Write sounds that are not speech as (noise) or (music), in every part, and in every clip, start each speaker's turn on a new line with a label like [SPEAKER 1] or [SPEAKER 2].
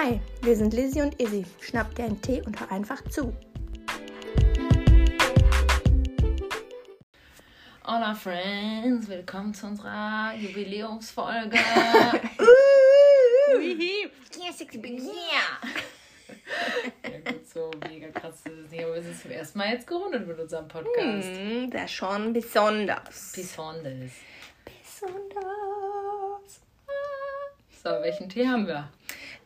[SPEAKER 1] Hi, wir sind Lizzie und Izzy. Schnapp dir einen Tee und hör einfach zu.
[SPEAKER 2] Hola Friends, willkommen zu unserer Jubiläumsfolge. (laughs) ja gut, so mega krass ist es nicht, aber wir sind zum ersten Mal jetzt gerundet mit unserem Podcast.
[SPEAKER 1] Hm, das ist schon besonders.
[SPEAKER 2] Besonders.
[SPEAKER 1] Besonders.
[SPEAKER 2] So, welchen Tee haben wir?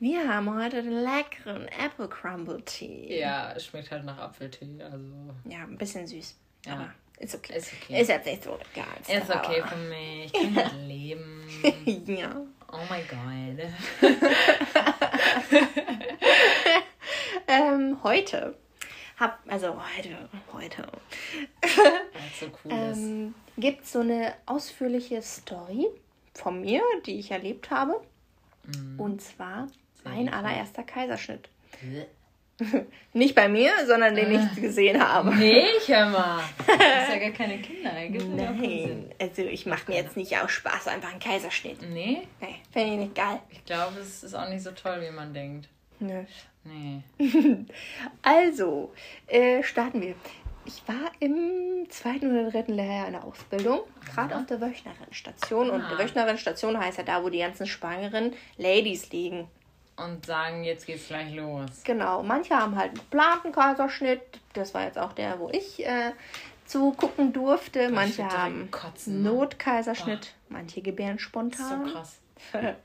[SPEAKER 1] Wir haben heute den leckeren Apple Crumble Tea.
[SPEAKER 2] Ja, es schmeckt halt nach Apfeltee, also
[SPEAKER 1] Ja, ein bisschen süß.
[SPEAKER 2] Ja.
[SPEAKER 1] Aber ist okay.
[SPEAKER 2] ist okay.
[SPEAKER 1] Ist jetzt nicht so geil.
[SPEAKER 2] Ist okay für mich, ich (laughs) kann halt leben. (laughs)
[SPEAKER 1] ja.
[SPEAKER 2] Oh mein Gott. (laughs)
[SPEAKER 1] Ähm, heute hab, also heute, heute,
[SPEAKER 2] so cool
[SPEAKER 1] ähm, gibt so eine ausführliche Story von mir, die ich erlebt habe. Und zwar mein allererster Kaiserschnitt. (laughs) Nicht bei mir, sondern den ich gesehen habe.
[SPEAKER 2] Nee, ich hör mal. (laughs) Du hast ja gar keine Kinder. Gibt auch.
[SPEAKER 1] Nein, also ich mache mir jetzt nicht aus Spaß einfach einen Kaiserschnitt.
[SPEAKER 2] Nee,
[SPEAKER 1] Nee, finde ich nicht geil.
[SPEAKER 2] ich glaube, es ist auch nicht so toll, wie man denkt.
[SPEAKER 1] Nö.
[SPEAKER 2] Nee. (laughs)
[SPEAKER 1] Also, äh, starten wir. Ich war im zweiten oder dritten Lehrjahr in der Ausbildung, gerade auf der Wöchnerinnenstation. Und
[SPEAKER 2] Ah.
[SPEAKER 1] die Wöchnerinnenstation heißt ja da, wo die ganzen schwangeren Ladies liegen.
[SPEAKER 2] Und sagen, jetzt geht's gleich los.
[SPEAKER 1] Genau, manche haben halt einen geplanten Kaiserschnitt. Das war jetzt auch der, wo ich äh, zugucken durfte. Manche
[SPEAKER 2] würd direkt
[SPEAKER 1] haben
[SPEAKER 2] kotzen?
[SPEAKER 1] Notkaiserschnitt, manche gebären
[SPEAKER 2] So
[SPEAKER 1] spontan.
[SPEAKER 2] krass. (laughs)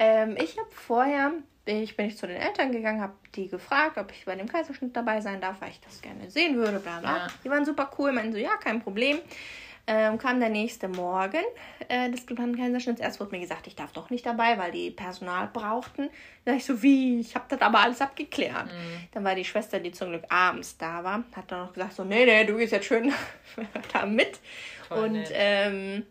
[SPEAKER 1] Ähm, ich habe vorher, bin ich, bin ich zu den Eltern gegangen, habe die gefragt, ob ich bei dem Kaiserschnitt dabei sein darf, weil ich das gerne sehen würde, bla bla.
[SPEAKER 2] Ja.
[SPEAKER 1] Die waren super cool, meinten so, ja, kein Problem. Ähm, kam der nächste Morgen äh, des geplanten Kaiserschnitts. Erst wurde mir gesagt, ich darf doch nicht dabei, weil die Personal brauchten. Da ich so, wie? Ich habe das aber alles abgeklärt.
[SPEAKER 2] Mhm.
[SPEAKER 1] Dann war die Schwester, die zum Glück abends da war, hat dann noch gesagt, so, nee, nee, du gehst jetzt schön (laughs) da mit.
[SPEAKER 2] Voll
[SPEAKER 1] und ähm,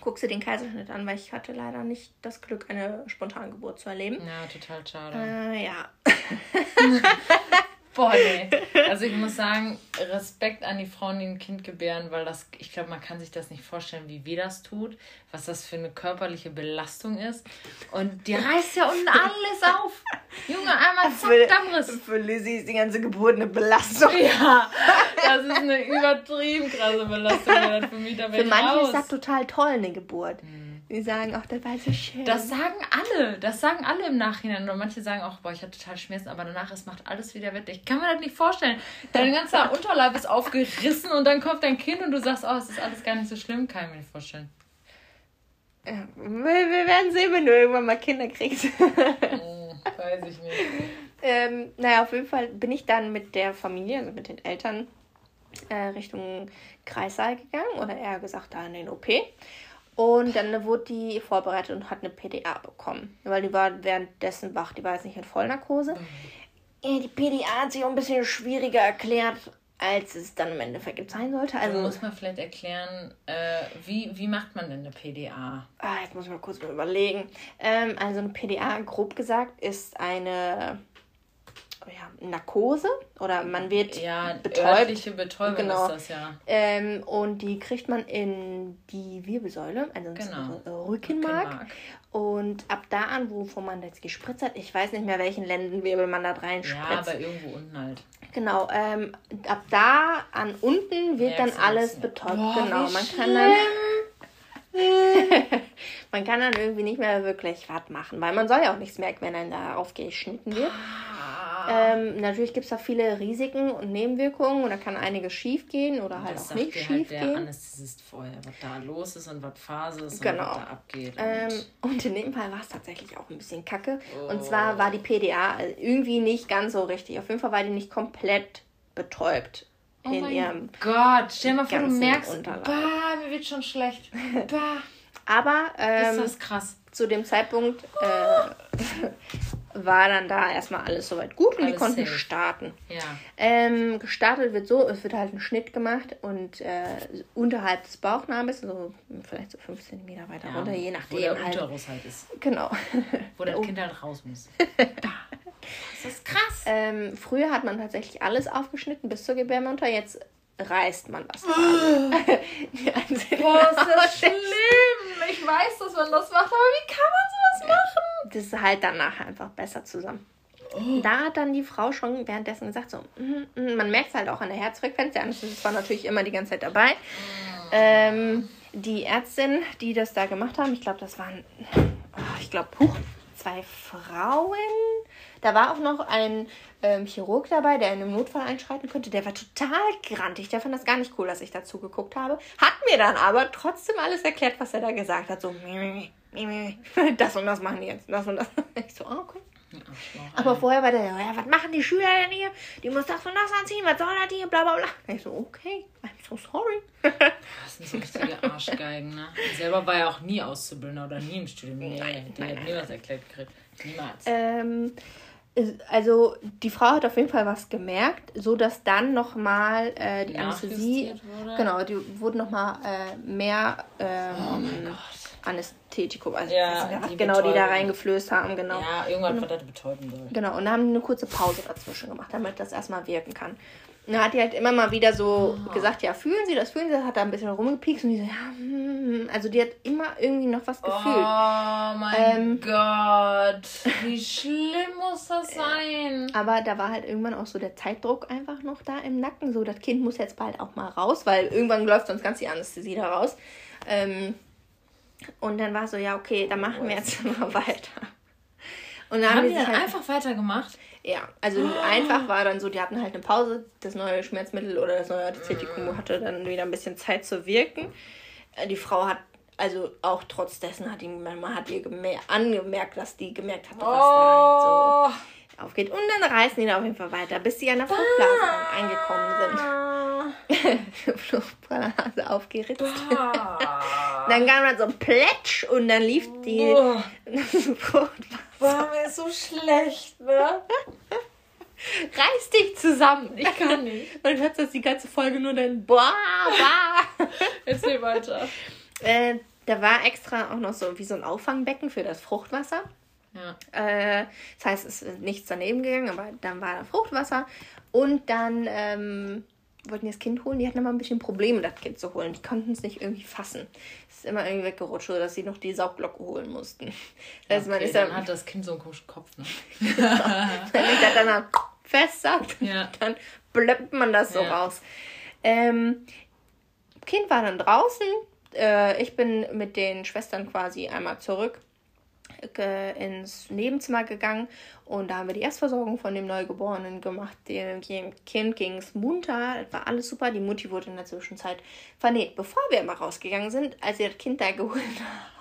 [SPEAKER 1] guckst du den Kaiserschnitt an, weil ich hatte leider nicht das Glück, eine Spontangeburt zu erleben.
[SPEAKER 2] Ja, total schade.
[SPEAKER 1] Äh, ja. (laughs) (laughs)
[SPEAKER 2] Boah, nee. Also ich muss sagen, Respekt an die Frauen, die ein Kind gebären, weil das, ich glaube, man kann sich das nicht vorstellen, wie weh das tut, was das für eine körperliche Belastung ist. Und die reißt ja unten alles auf. Junge, einmal zack, Dammriss.
[SPEAKER 1] Für Lizzie ist die ganze Geburt eine Belastung.
[SPEAKER 2] Ja, das ist eine übertrieben krasse Belastung. Für mich da
[SPEAKER 1] Für manche ist
[SPEAKER 2] raus.
[SPEAKER 1] das total toll, eine Geburt. Die sagen, ach, das war so schön.
[SPEAKER 2] Das sagen alle, das sagen alle im Nachhinein. Und manche sagen auch, boah, ich hatte total Schmerzen, aber danach, es macht alles wieder wett. Ich kann mir das nicht vorstellen. Dein (laughs) ganzer Unterleib ist aufgerissen und dann kommt dein Kind und du sagst, oh, es ist alles gar nicht so schlimm. Kann ich mir nicht vorstellen.
[SPEAKER 1] ja, wir, werden sehen, wenn du irgendwann mal Kinder kriegst.
[SPEAKER 2] Hm, (laughs) weiß ich nicht.
[SPEAKER 1] ähm, naja, auf jeden Fall bin ich dann mit der Familie, also mit den Eltern, äh, Richtung Kreissaal gegangen oder eher gesagt da in den OP. Und dann wurde die vorbereitet und hat eine PDA bekommen. Weil die war währenddessen wach, die war jetzt nicht in Vollnarkose. Ja, die PDA hat sich auch ein bisschen schwieriger erklärt, als es dann im Endeffekt sein sollte.
[SPEAKER 2] Also
[SPEAKER 1] Also,
[SPEAKER 2] muss man vielleicht erklären, äh, wie, wie macht man denn eine PDA?
[SPEAKER 1] ah, jetzt muss ich mal kurz mal überlegen. Ähm, also eine PDA, grob gesagt, ist eine ja, Narkose oder man wird
[SPEAKER 2] Ja,
[SPEAKER 1] betäubt.
[SPEAKER 2] Betäubung
[SPEAKER 1] Genau.
[SPEAKER 2] ist das ja.
[SPEAKER 1] Ähm, und die kriegt man in die Wirbelsäule, also
[SPEAKER 2] Genau.
[SPEAKER 1] Rückenmark.
[SPEAKER 2] Rückenmark.
[SPEAKER 1] Und ab da an, wovon man jetzt gespritzt hat, ich weiß nicht mehr, welchen Lendenwirbel man da rein
[SPEAKER 2] Ja,
[SPEAKER 1] spritzt.
[SPEAKER 2] aber irgendwo unten halt.
[SPEAKER 1] Genau, ähm, ab da an unten wird dann
[SPEAKER 2] Merkst du
[SPEAKER 1] alles betäubt.
[SPEAKER 2] Boah,
[SPEAKER 1] genau, man kann dann (laughs) man kann dann irgendwie nicht mehr wirklich was machen, weil man soll ja auch nichts merken, wenn einem da aufgeschnitten wird. Ähm, natürlich gibt es da viele Risiken und Nebenwirkungen und da kann einiges schief gehen oder halt auch
[SPEAKER 2] sagt
[SPEAKER 1] nicht schief
[SPEAKER 2] halt der
[SPEAKER 1] gehen.
[SPEAKER 2] Anästhesist vorher, was da los ist und was Phase ist
[SPEAKER 1] Genau.
[SPEAKER 2] und was da abgeht. Und
[SPEAKER 1] Ähm, und in dem Fall war es tatsächlich auch ein bisschen kacke.
[SPEAKER 2] Oh.
[SPEAKER 1] Und zwar war die PDA irgendwie nicht ganz so richtig. Auf jeden Fall war die nicht komplett betäubt
[SPEAKER 2] oh
[SPEAKER 1] in
[SPEAKER 2] mein
[SPEAKER 1] ihrem.
[SPEAKER 2] Gott, stell mal vor, du merkst,
[SPEAKER 1] Unterleib.
[SPEAKER 2] bah, mir wird schon schlecht. Bah,
[SPEAKER 1] Aber
[SPEAKER 2] ist
[SPEAKER 1] ähm,
[SPEAKER 2] das krass.
[SPEAKER 1] zu dem Zeitpunkt äh, (laughs) war dann da erstmal alles soweit gut und die
[SPEAKER 2] Alles
[SPEAKER 1] konnten
[SPEAKER 2] safe.
[SPEAKER 1] starten.
[SPEAKER 2] Ja.
[SPEAKER 1] Ähm, gestartet wird so, es wird halt ein Schnitt gemacht und äh, unterhalb des Bauchnabels, so vielleicht so 5 cm weiter
[SPEAKER 2] ja.
[SPEAKER 1] runter, je
[SPEAKER 2] Wo der
[SPEAKER 1] nachdem halt.
[SPEAKER 2] Unterruss halt ist.
[SPEAKER 1] Genau.
[SPEAKER 2] Wo das (laughs)
[SPEAKER 1] Oh.
[SPEAKER 2] Kind halt raus muss. (laughs) das ist krass.
[SPEAKER 1] Ähm, früher hat man tatsächlich alles aufgeschnitten bis zur Gebärmutter, jetzt reißt man das. (gasps) (laughs) Die Ansicht
[SPEAKER 2] Boah, ist das schlimm. Ich weiß, dass man das macht, aber wie kann man machen?
[SPEAKER 1] Das ist halt dann nachher einfach besser zusammen. Oh. Da hat dann die Frau schon währenddessen gesagt, so, mm, mm, man merkt es halt auch an der Herzfrequenz, der Anästhesist war natürlich immer die ganze Zeit dabei. Ähm, die Ärztin, die das da gemacht haben, ich glaube, das waren, oh, ich glaube, zwei Frauen. Da war auch noch ein ähm, Chirurg dabei, der in einem Notfall einschreiten könnte. Der war total grantig. Der fand das gar nicht cool, dass ich dazu geguckt habe. Hat mir dann aber trotzdem alles erklärt, was er da gesagt hat. So, (laughs) das und das machen die jetzt. Das und das. (laughs) Ich so, oh, okay. Aber vorher war der, ja, was machen die Schüler denn hier? Die muss das und das anziehen, was soll das hier, bla bla bla. Ich so, okay, I'm so sorry. (laughs)
[SPEAKER 2] Das sind so richtige Arschgeigen, ne? Ich selber war ja auch nie Auszubildender oder nie im Studium. Nee, nein, der hat nie was erklärt gekriegt. Niemals.
[SPEAKER 1] Ähm, also die Frau hat auf jeden Fall was gemerkt, so dass dann nochmal äh, die Anästhesie, genau, die wurden nochmal äh, mehr ähm, oh Anästhetikum, also ja, die genau, Betäubung. die da reingeflößt haben, genau.
[SPEAKER 2] Ja, irgendwann wird das betäuben soll.
[SPEAKER 1] Genau, und dann haben die eine kurze Pause dazwischen gemacht, damit das erstmal wirken kann. Und dann hat die halt immer mal wieder so oh. gesagt, ja, fühlen Sie das, fühlen Sie das, hat da ein bisschen rumgepiekst und die so, ja, hm, also die hat immer irgendwie noch was gefühlt.
[SPEAKER 2] Oh mein ähm, Gott, wie (laughs) schlimm muss das sein?
[SPEAKER 1] Aber da war halt irgendwann auch so der Zeitdruck einfach noch da im Nacken, so das Kind muss jetzt bald auch mal raus, weil irgendwann läuft sonst ganz die Anästhesie da raus. Ähm, und dann war so, ja, okay, dann machen wir jetzt (laughs) mal weiter.
[SPEAKER 2] Und dann haben, haben die dann halt, einfach weitergemacht?
[SPEAKER 1] Ja, also oh. einfach war dann so, die hatten halt eine Pause, das neue Schmerzmittel oder das neue Antizetikum mm. hatte dann wieder ein bisschen Zeit zu wirken. Äh, die Frau hat, also auch trotz dessen hat die, man hat ihr angemerkt, dass die gemerkt hat, was oh. da halt so aufgeht. Und dann reißen die da auf jeden Fall weiter, bis sie an der Fruchtblase ah. eingekommen sind. (laughs) Fruchtblase aufgeritzt. Dann kam dann so ein Plätsch und dann lief die oh. (laughs)
[SPEAKER 2] War mir so schlecht, ne?
[SPEAKER 1] Reiß dich zusammen.
[SPEAKER 2] Ich kann nicht. (laughs)
[SPEAKER 1] Und hörst das die ganze Folge nur dann boah, boah. (laughs)
[SPEAKER 2] Erzähl weiter.
[SPEAKER 1] Äh, da war extra auch noch so wie so ein Auffangbecken für das Fruchtwasser.
[SPEAKER 2] Ja.
[SPEAKER 1] Äh, das heißt, es ist nichts daneben gegangen, aber dann war da Fruchtwasser. Und dann ähm, wollten das Kind holen, die hatten immer ein bisschen Probleme, das Kind zu holen. Die konnten es nicht irgendwie fassen. Es ist immer irgendwie weggerutscht, dass sie noch die Saugglocke holen mussten.
[SPEAKER 2] Das okay, ist dann, dann hat das Kind so einen komischen Kopf, ne? (laughs)
[SPEAKER 1] Wenn ich das dann fest sagt,
[SPEAKER 2] ja.
[SPEAKER 1] dann blöppt man das so ja. raus. Ähm, kind war dann draußen. Äh, ich bin mit den Schwestern quasi einmal zurück ins Nebenzimmer gegangen und da haben wir die Erstversorgung von dem Neugeborenen gemacht. Dem Kind ging es munter, war alles super. Die Mutti wurde in der Zwischenzeit vernäht. Bevor wir immer rausgegangen sind, als wir das Kind da geholt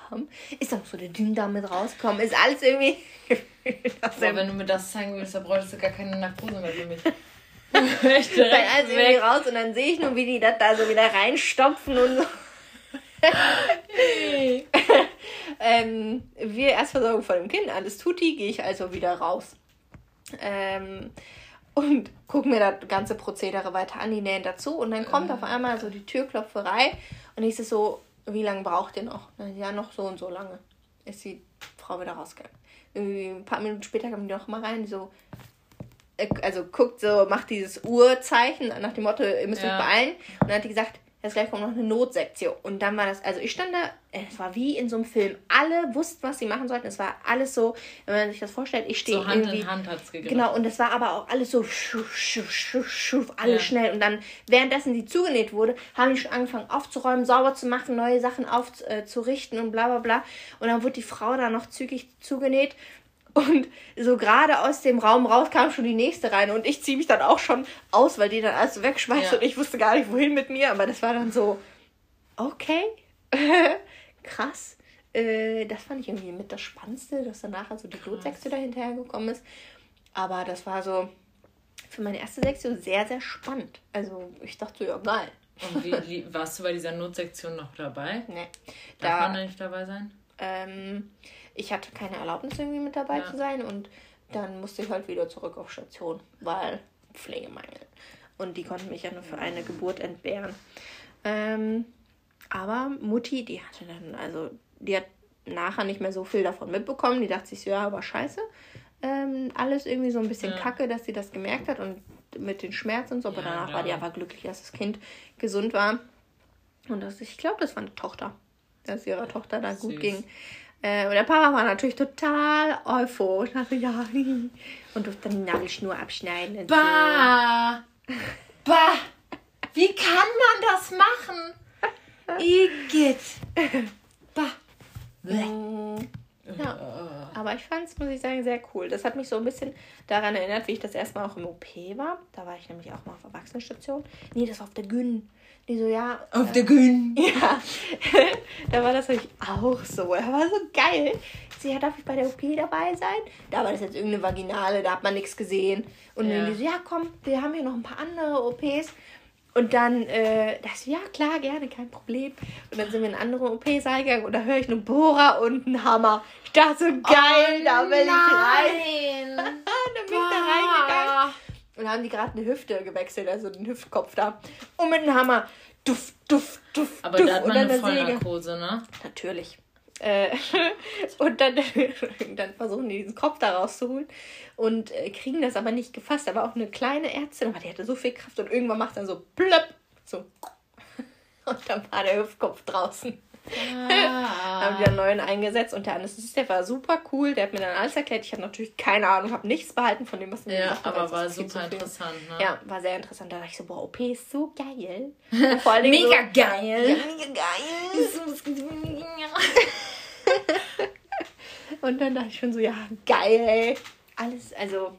[SPEAKER 1] haben, ist dann so der Dünndarm mit rausgekommen. Ist alles irgendwie. (laughs)
[SPEAKER 2] Aber wenn du mir das zeigen willst, dann bräuchtest du gar keine Narkose mehr für mich. (laughs)
[SPEAKER 1] Direkt dann alles irgendwie raus und dann sehe ich nur, wie die das da so wieder reinstopfen und so. (laughs) ähm, wir Erstversorgung von dem Kind, alles tutti, gehe ich also wieder raus. Ähm, und gucke mir das ganze Prozedere weiter an, die nähen dazu und dann kommt auf einmal so die Türklopferei und ich so, wie lange braucht ihr noch? Ja, noch so und so lange. Ist die Frau wieder rausgegangen. Irgendwie ein paar Minuten später kam die noch mal rein, so, äh, also guckt so, macht dieses Uhrzeichen nach dem Motto, ihr müsst ja. euch beeilen. Und dann hat die gesagt, jetzt gleich kommt noch eine Notsektion. Und dann war das, also ich stand da, es war wie in so einem Film. Alle wussten, was sie machen sollten. Es war alles so, wenn man sich das vorstellt, ich stehe so Hand irgendwie. In Hand hat's gegriffen. Genau, und es war aber auch alles so schuf, schuf, schuf, schuf, alles ja. schnell. Und dann, währenddessen sie zugenäht wurde, haben die schon angefangen aufzuräumen, sauber zu machen, neue Sachen aufzurichten äh, und bla bla bla. Und dann wurde die Frau da noch zügig zugenäht. Und so gerade aus dem Raum raus kam schon die nächste rein und ich ziehe mich dann auch schon aus, weil die dann alles wegschmeißt ja. und ich wusste gar nicht, wohin mit mir. Aber das war dann so, okay, (laughs) krass. Äh, das fand ich irgendwie mit das Spannendste, dass danach also die Blutsektion dahinterher gekommen ist. Aber das war so für meine erste Sektion sehr, sehr spannend. Also ich dachte so, ja, geil.
[SPEAKER 2] Und wie, warst du bei dieser Notsektion noch dabei? (laughs)
[SPEAKER 1] Nee.
[SPEAKER 2] Darf da, man da nicht dabei sein?
[SPEAKER 1] Ähm, ich hatte keine Erlaubnis irgendwie mit dabei ja. zu sein und dann musste ich halt wieder zurück auf Station, weil Pflegemangel. Und die konnten mich ja nur für eine Geburt entbehren. Ähm, aber Mutti, die hatte dann, also die hat nachher nicht mehr so viel davon mitbekommen. Die dachte sich so, ja, aber scheiße. Ähm, alles irgendwie so ein bisschen ja. kacke, dass sie das gemerkt hat und mit den Schmerzen und so. Aber ja, danach ja. war die aber glücklich, dass das Kind gesund war. Und dass ich glaube, das war eine Tochter, dass ihrer Tochter da gut ging. Äh, und der Papa war natürlich total euphorisch. Also, ja, (laughs) und durfte dann die Nagelschnur abschneiden. Und
[SPEAKER 2] bah! So. Bah! Wie kann man das machen? Igitt! Bah!
[SPEAKER 1] Mm, ja. Aber ich fand es, muss ich sagen, sehr cool. Das hat mich so ein bisschen daran erinnert, wie ich das erste Mal auch im OP war. Da war ich nämlich auch mal auf Erwachsenenstation. Nee, das war auf der Gyn. Die so, ja.
[SPEAKER 2] Auf äh, der Gyn. (laughs)
[SPEAKER 1] Ja. da war das nämlich auch so. Das war so geil. Sie ja, darf ich bei der OP dabei sein? Da war das jetzt irgendeine Vaginale, da hat man nichts gesehen. Und ja. dann die so, ja, komm, wir haben hier noch ein paar andere OPs. Und dann, äh, das, ja klar, gerne, kein Problem. Und dann sind wir in einen anderen OP-Saal gegangen und da höre ich einen Bohrer und einen Hammer. Ich dachte so, geil, oh, da will ich rein. (laughs) dann bin ich da reingegangen. Und haben die gerade eine Hüfte gewechselt, also den Hüftkopf da. Und mit einem Hammer. Duff, duff, duff. Aber duff. da hat man eine Vollnarkose, ne? Natürlich. Äh, (laughs) und dann, (laughs) dann versuchen die diesen Kopf da rauszuholen und äh, kriegen das aber nicht gefasst. Da war auch eine kleine Ärztin, aber die hatte so viel Kraft und irgendwann macht dann so plöpp, so. (laughs) Und dann war der Hüftkopf draußen. Ah. (laughs) haben wieder einen neuen eingesetzt und der Anästhesist, der war super cool. Der hat mir dann alles erklärt. Ich habe natürlich keine Ahnung, habe nichts behalten von dem, was mir
[SPEAKER 2] ja, gesagt. Ja, aber war super interessant. Ne?
[SPEAKER 1] Ja, war sehr interessant. Da dachte ich so, boah, OP ist so geil. vor Dingen mega so, geil. Ja, mega geil. (laughs) (laughs) und dann dachte ich schon so, ja, geil. Alles, also,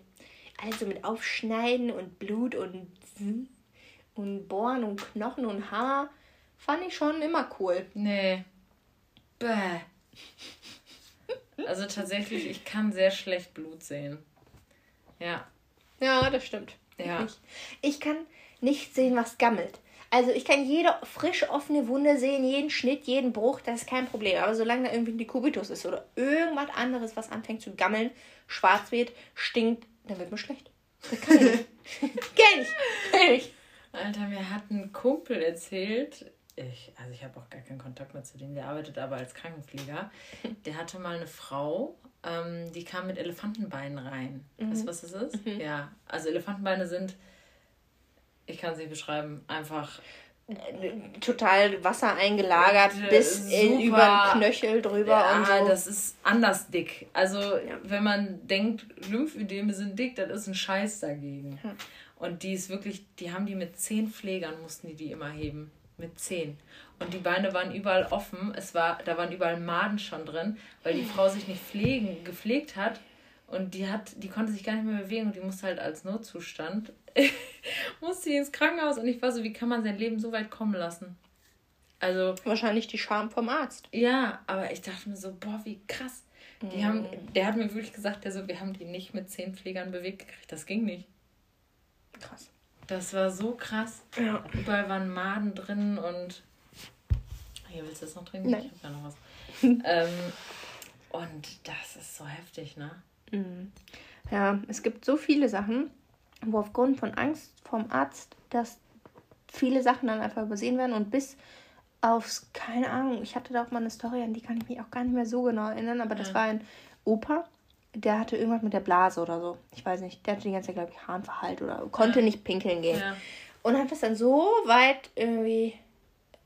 [SPEAKER 1] alles so mit Aufschneiden und Blut und, und Bohren und Knochen und Haar fand ich schon immer cool.
[SPEAKER 2] Nee. Bäh. Also tatsächlich, ich kann sehr schlecht Blut sehen. Ja.
[SPEAKER 1] Ja, das stimmt. Ja. Ich, ich kann nicht sehen, was gammelt. Also ich kann jede frisch offene Wunde sehen, jeden Schnitt, jeden Bruch, das ist kein Problem. Aber solange da irgendwie ein Dekubitus ist oder irgendwas anderes, was anfängt zu gammeln, schwarz wird, stinkt, dann wird mir schlecht. Das kann ich nicht. (laughs) Kenn ich.
[SPEAKER 2] Kenn ich. Alter, mir hat ein Kumpel erzählt, ich, also ich habe auch gar keinen Kontakt mehr zu dem, der arbeitet aber als Krankenpfleger. (laughs) Der hatte mal eine Frau, ähm, die kam mit Elefantenbeinen rein. Mhm. Weißt du, was das ist? Mhm. Ja, also Elefantenbeine sind ich kann es nicht beschreiben, einfach
[SPEAKER 1] total Wasser eingelagert bis in, über den Knöchel drüber
[SPEAKER 2] ja, und so. das ist anders dick. Also ja. wenn man denkt, Lymphödeme sind dick, das ist ein Scheiß dagegen. Hm. Und die ist wirklich, die haben die mit zehn Pflegern mussten die die immer heben, mit zehn. Und die Beine waren überall offen. Es war, da waren überall Maden schon drin, weil die Frau sich nicht pflegen, gepflegt hat und die hat, die konnte sich gar nicht mehr bewegen und die musste halt als Notzustand (laughs) musste ins Krankenhaus und ich war so, wie kann man sein Leben so weit kommen lassen? Also.
[SPEAKER 1] Wahrscheinlich die Scham vom Arzt.
[SPEAKER 2] Ja, aber ich dachte mir so, boah, wie krass. Die mm. haben, der hat mir wirklich gesagt, der so, wir haben die nicht mit zehn Pflegern bewegt gekriegt. Das ging nicht. Krass. Das war so krass. Ja. Überall waren Maden drin und. Hier willst du das noch trinken? Nein. Ich hab ja noch was. (laughs) ähm, und das ist so heftig, ne?
[SPEAKER 1] Mhm. Ja, es gibt so viele Sachen, wo aufgrund von Angst vom Arzt, dass viele Sachen dann einfach übersehen werden und bis aufs, keine Ahnung, ich hatte da auch mal eine Story, an die kann ich mich auch gar nicht mehr so genau erinnern, aber das ja. war ein Opa, der hatte irgendwas mit der Blase oder so. Ich weiß nicht, der hatte die ganze Zeit, glaube ich, Harnverhalt oder konnte ja. nicht pinkeln gehen. Ja. Und hat das dann so weit irgendwie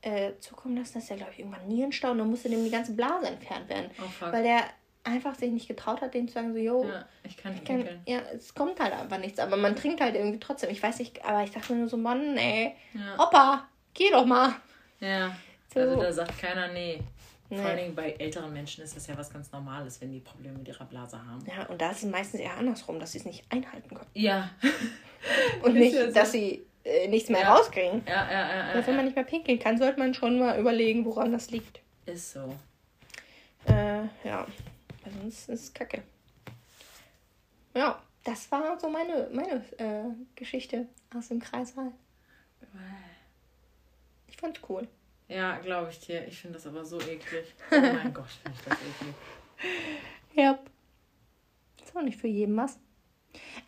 [SPEAKER 1] äh, zukommen lassen, dass er, glaube ich, irgendwann Nierenstau und dann musste dem die ganze Blase entfernt werden. Oh, weil der einfach sich nicht getraut hat, denen zu sagen, so, yo, ja, ich kann nicht kann, Ja, es kommt halt einfach nichts, aber man trinkt halt irgendwie trotzdem. Ich weiß nicht, aber ich dachte mir nur so, Mann, ey, ja. Opa, geh doch mal.
[SPEAKER 2] Ja, so. also da sagt keiner nee. Nee. Vor allem bei älteren Menschen ist das ja was ganz Normales, wenn die Probleme mit ihrer Blase haben.
[SPEAKER 1] Ja, und da ist es meistens eher andersrum, dass sie es nicht einhalten können. Ja. (laughs) und nicht, (laughs) so. dass sie äh, nichts mehr ja. rauskriegen. Ja, ja, ja. ja wenn man nicht mehr pinkeln kann, sollte man schon mal überlegen, woran das liegt.
[SPEAKER 2] Ist so.
[SPEAKER 1] Äh, ja. Weil sonst ist es kacke. Ja, das war so meine, meine äh, Geschichte aus dem Kreissaal. Ich fand's cool.
[SPEAKER 2] Ja, glaube ich dir. Ich finde das aber so eklig. Oh mein Gott, finde ich das eklig. (laughs)
[SPEAKER 1] Ja. Ist auch nicht für jeden was.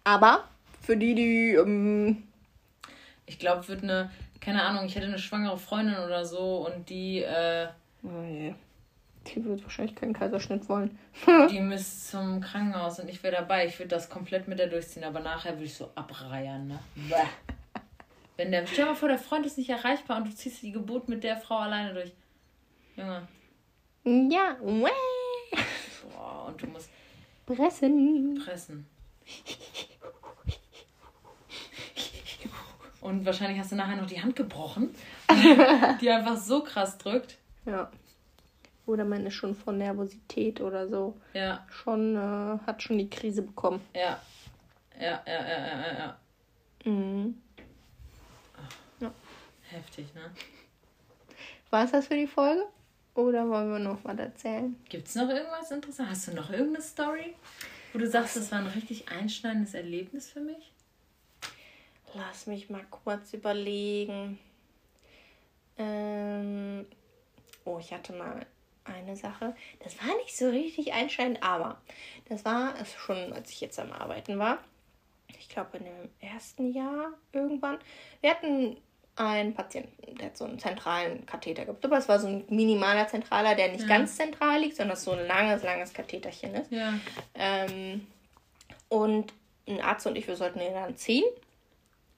[SPEAKER 1] Aber für die, die. Ähm
[SPEAKER 2] ich glaube, wird eine. Keine Ahnung, ich hätte eine schwangere Freundin oder so und die. Äh,
[SPEAKER 1] oh je. Die wird wahrscheinlich keinen Kaiserschnitt wollen. (laughs)
[SPEAKER 2] die müsste zum Krankenhaus und ich wäre dabei. Ich würde das komplett mit der durchziehen, aber nachher würde ich so abreiern, ne? Wenn der, stell dir mal vor, der Freund ist nicht erreichbar und du ziehst die Geburt mit der Frau alleine durch. Junge.
[SPEAKER 1] Ja, wäh.
[SPEAKER 2] und du musst
[SPEAKER 1] Pressen.
[SPEAKER 2] pressen. Und wahrscheinlich hast du nachher noch die Hand gebrochen, (laughs) die einfach so krass drückt.
[SPEAKER 1] Ja. Oder man ist schon von Nervosität oder so
[SPEAKER 2] Ja,
[SPEAKER 1] schon, äh, hat schon die Krise bekommen.
[SPEAKER 2] ja. Ja, ja, ja, ja, ja, ja.
[SPEAKER 1] Mhm.
[SPEAKER 2] Heftig, ne?
[SPEAKER 1] War es das für die Folge? Oder wollen wir noch was erzählen?
[SPEAKER 2] Gibt's noch irgendwas Interessantes? Hast du noch irgendeine Story, wo du sagst, das war ein richtig einschneidendes Erlebnis für mich?
[SPEAKER 1] Lass mich mal kurz überlegen. Ähm, oh, ich hatte mal eine Sache. Das war nicht so richtig einschneidend, aber das war es schon, als ich jetzt am Arbeiten war. Ich glaube, in dem ersten Jahr irgendwann. Wir hatten einen Patienten, der hat so einen zentralen Katheter gehabt. Aber es war so ein minimaler Zentraler, der nicht ganz zentral liegt, sondern so ein langes, langes Katheterchen ist.
[SPEAKER 2] Ja.
[SPEAKER 1] Ähm, und ein Arzt und ich, wir sollten den dann ziehen.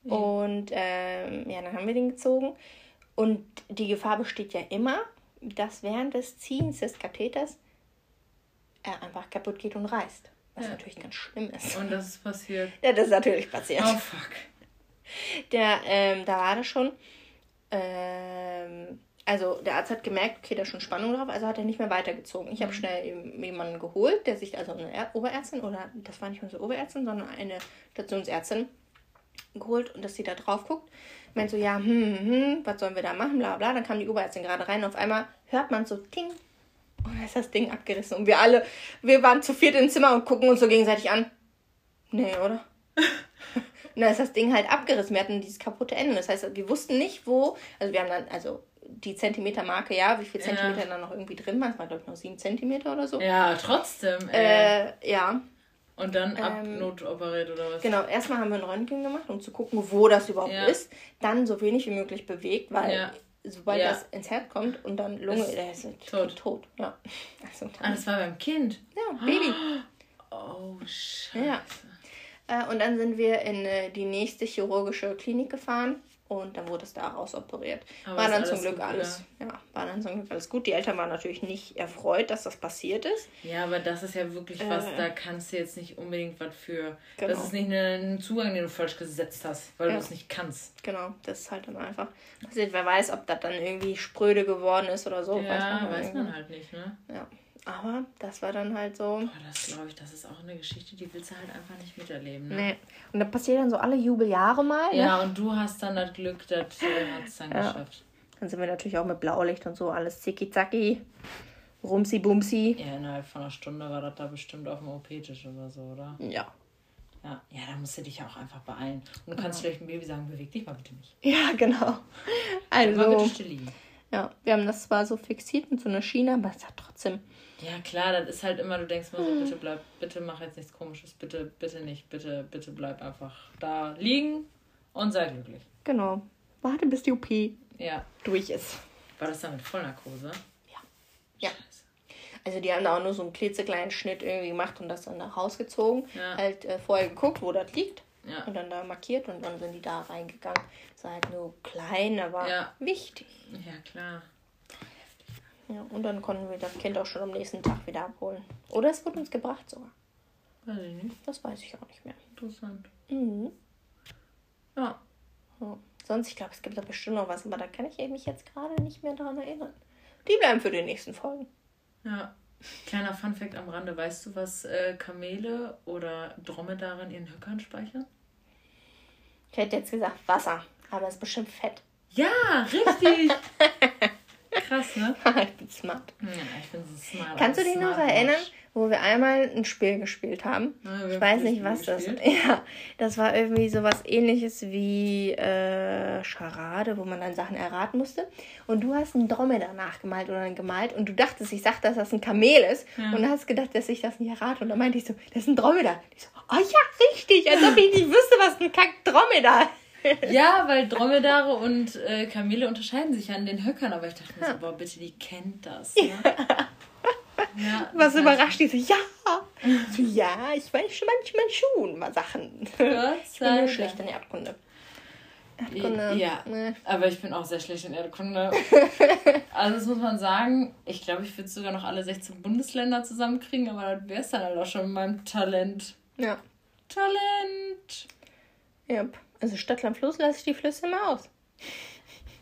[SPEAKER 1] Und ähm, ja, dann haben wir den gezogen. Und die Gefahr besteht ja immer, dass während des Ziehens des Katheters er einfach kaputt geht und reißt. Was
[SPEAKER 2] Ja.
[SPEAKER 1] natürlich ganz schlimm ist.
[SPEAKER 2] Und das ist passiert.
[SPEAKER 1] Ja, das ist natürlich passiert.
[SPEAKER 2] Oh fuck.
[SPEAKER 1] Der, ähm, da war das schon. Ähm, also der Arzt hat gemerkt, okay, da ist schon Spannung drauf, also hat er nicht mehr weitergezogen. Ich habe schnell eben jemanden geholt, der sich, also eine er Oberärztin, oder das war nicht unsere Oberärztin, sondern eine Stationsärztin geholt und dass sie da drauf guckt. Meint so, ja, hm, hm, hm, was sollen wir da machen, bla bla. Dann kam die Oberärztin gerade rein und auf einmal hört man so, ting, und dann ist das Ding abgerissen. Und wir alle, wir waren zu viert im Zimmer und gucken uns so gegenseitig an. Nee, oder? (laughs) Und dann ist das Ding halt abgerissen. Wir hatten dieses kaputte Ende. Das heißt, wir wussten nicht, wo. Also, wir haben dann, also die Zentimetermarke, ja, wie viel
[SPEAKER 2] Ja.
[SPEAKER 1] Zentimeter dann noch irgendwie drin waren. Es war, glaube ich, noch sieben Zentimeter oder so.
[SPEAKER 2] Ja, trotzdem.
[SPEAKER 1] Äh, ja,
[SPEAKER 2] Und dann
[SPEAKER 1] ähm,
[SPEAKER 2] abnotoperiert oder was?
[SPEAKER 1] genau. Erstmal haben wir ein Röntgen gemacht, um zu gucken, wo das überhaupt
[SPEAKER 2] Ja.
[SPEAKER 1] ist. Dann so wenig wie möglich bewegt, weil
[SPEAKER 2] Ja.
[SPEAKER 1] sobald
[SPEAKER 2] Ja.
[SPEAKER 1] das ins Herz kommt und dann Lunge,
[SPEAKER 2] Ist
[SPEAKER 1] der ist
[SPEAKER 2] tot.
[SPEAKER 1] tot. Ja. (laughs) Also,
[SPEAKER 2] Ah, das war beim Kind.
[SPEAKER 1] ja, Baby. (gasps)
[SPEAKER 2] Oh, scheiße.
[SPEAKER 1] Ja. Äh, und dann sind wir in äh, die nächste chirurgische Klinik gefahren und dann wurde es da rausoperiert.
[SPEAKER 2] Aber
[SPEAKER 1] war dann zum Glück
[SPEAKER 2] gut,
[SPEAKER 1] alles. Ja, war dann zum Glück alles gut. Die Eltern waren natürlich nicht erfreut, dass das passiert ist.
[SPEAKER 2] Ja, aber das ist ja wirklich was,
[SPEAKER 1] Äh.
[SPEAKER 2] da kannst du jetzt nicht unbedingt was für.
[SPEAKER 1] Genau.
[SPEAKER 2] Das ist nicht ein Zugang, den du falsch gesetzt hast, weil
[SPEAKER 1] Ja.
[SPEAKER 2] du es nicht kannst.
[SPEAKER 1] Genau, das ist halt dann einfach passiert. Wer weiß, ob das dann irgendwie spröde geworden ist oder so.
[SPEAKER 2] ja,
[SPEAKER 1] dann
[SPEAKER 2] weiß
[SPEAKER 1] irgendwann.
[SPEAKER 2] man halt nicht, ne?
[SPEAKER 1] Ja. Aber das war dann halt so.
[SPEAKER 2] Boah, das glaube ich, das ist auch eine Geschichte, die willst du halt einfach nicht miterleben, ne?
[SPEAKER 1] Nee. Und das passiert dann so alle Jubeljahre mal. Ne?
[SPEAKER 2] Ja, und du hast dann das Glück, das äh, hat es dann
[SPEAKER 1] Ja.
[SPEAKER 2] geschafft.
[SPEAKER 1] Dann sind wir natürlich auch mit Blaulicht und so alles zicki-zacki. Rumsi bumsi.
[SPEAKER 2] Ja, innerhalb von einer Stunde war das da bestimmt auf dem OP-Tisch oder so, oder?
[SPEAKER 1] Ja.
[SPEAKER 2] Ja, ja, da musst du dich ja auch einfach beeilen. Und du kannst vielleicht dem Baby sagen, beweg dich mal bitte nicht.
[SPEAKER 1] Ja, genau.
[SPEAKER 2] Mal bitte
[SPEAKER 1] Also,
[SPEAKER 2] still liegen.
[SPEAKER 1] Ja, wir haben das zwar so fixiert mit so einer Schiene, aber es hat trotzdem.
[SPEAKER 2] Ja, klar, das ist halt immer, du denkst mal so, bitte bleib, bitte mach jetzt nichts komisches, bitte, bitte nicht, bitte, bitte bleib einfach da liegen und sei glücklich.
[SPEAKER 1] Genau. Warte, bis die OP
[SPEAKER 2] Ja.
[SPEAKER 1] durch ist.
[SPEAKER 2] War das dann mit Vollnarkose?
[SPEAKER 1] Ja. Ja.
[SPEAKER 2] Scheiße.
[SPEAKER 1] Also die haben da auch nur so einen klitzekleinen Schnitt irgendwie gemacht und das dann nach Haus gezogen.
[SPEAKER 2] Ja.
[SPEAKER 1] Halt äh, vorher geguckt, wo das liegt.
[SPEAKER 2] Ja.
[SPEAKER 1] Und dann da markiert und dann sind die da reingegangen. Es war halt nur klein, aber
[SPEAKER 2] Ja.
[SPEAKER 1] wichtig.
[SPEAKER 2] Ja, klar.
[SPEAKER 1] Ja, und dann konnten wir das Kind auch schon am nächsten Tag wieder abholen. Oder es wurde uns gebracht sogar.
[SPEAKER 2] Weiß ich nicht.
[SPEAKER 1] Das weiß ich auch nicht mehr.
[SPEAKER 2] Interessant.
[SPEAKER 1] Mhm.
[SPEAKER 2] Ja.
[SPEAKER 1] Ja. Sonst, ich glaube, es gibt da bestimmt noch was, aber da kann ich mich jetzt gerade nicht mehr dran erinnern. Die bleiben für die nächsten Folgen.
[SPEAKER 2] Ja. Kleiner Funfact am Rande. Weißt du, was äh, Kamele oder Dromedare in ihren Höckern speichern?
[SPEAKER 1] Ich hätte jetzt gesagt Wasser, aber es ist bestimmt Fett.
[SPEAKER 2] Ja, richtig. (laughs) Krass, ne? (laughs)
[SPEAKER 1] ich bin smart.
[SPEAKER 2] Ja, ich bin so smart.
[SPEAKER 1] Kannst du dich noch erinnern, wo wir einmal ein Spiel gespielt haben?
[SPEAKER 2] Ja,
[SPEAKER 1] Ich weiß nicht, was das. (laughs) Ja, das war irgendwie sowas ähnliches wie äh, Charade, wo man dann Sachen erraten musste. Und du hast einen Dromedar nachgemalt oder gemalt und du dachtest, ich sag, dass das ein Kamel ist. Und hast gedacht, dass ich das nicht errate. Und dann meinte ich so, das ist ein Dromedar. Ich so, oh ja, richtig, als ob ich nicht wüsste, was ein Kack-Dromedar (laughs)
[SPEAKER 2] Ja, weil Dromedare und äh, Kamele unterscheiden sich ja an den Höckern, aber ich dachte mir so, boah, bitte, die kennt das. Ne? (laughs) Ja,
[SPEAKER 1] Was überrascht die so, ja. (laughs) So, ja, ich weiß schon manchmal schon mal Sachen.
[SPEAKER 2] Gott
[SPEAKER 1] Ich bin nur schlecht in Erdkunde. Erdkunde.
[SPEAKER 2] Ja,
[SPEAKER 1] Nee.
[SPEAKER 2] aber ich bin auch sehr schlecht in Erdkunde. also das muss man sagen, ich glaube, ich würde sogar noch alle 16 Bundesländer zusammenkriegen, aber das wäre es dann halt auch schon mit meinem Talent.
[SPEAKER 1] Ja.
[SPEAKER 2] Talent!
[SPEAKER 1] Yep. Also Stadt, Land, Fluss lasse ich die Flüsse immer aus.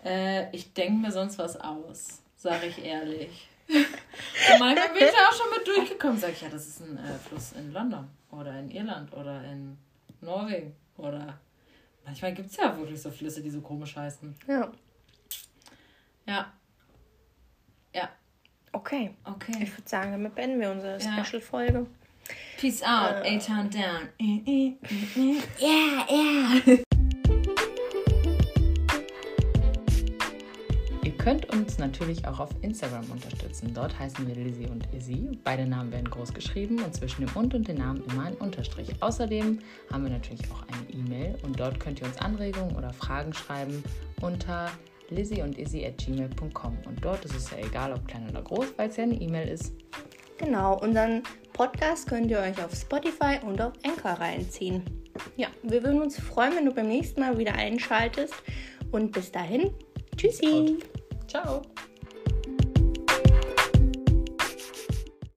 [SPEAKER 2] Äh, ich denke mir sonst was aus, sage ich ehrlich. Und manchmal bin ich da auch schon mit durchgekommen. Sag ich, ja, das ist ein äh, Fluss in London oder in Irland oder in Norwegen oder... Manchmal gibt es ja wirklich so Flüsse, die so komisch heißen.
[SPEAKER 1] Ja.
[SPEAKER 2] Ja. Ja,
[SPEAKER 1] Okay.
[SPEAKER 2] okay.
[SPEAKER 1] Ich würde sagen, damit beenden wir unsere
[SPEAKER 2] Ja.
[SPEAKER 1] Special-Folge.
[SPEAKER 2] Peace out,
[SPEAKER 1] Äh.
[SPEAKER 2] A-Town down. (laughs) Yeah, yeah. (laughs) natürlich auch auf Instagram unterstützen. Dort heißen wir Lizzie und Izzy. Beide Namen werden groß geschrieben und zwischen dem und und dem Namen immer ein Unterstrich. Außerdem haben wir natürlich auch eine E-Mail und dort könnt ihr uns Anregungen oder Fragen schreiben unter lizzie und izzy at gmail.com. Und dort ist es ja egal, ob klein oder groß, weil es ja eine E-Mail ist.
[SPEAKER 1] Genau, unseren Podcast könnt ihr euch auf Spotify und auf Anchor reinziehen. Ja, wir würden uns freuen, wenn du beim nächsten Mal wieder einschaltest. Und bis dahin, tschüssi.
[SPEAKER 2] Ciao.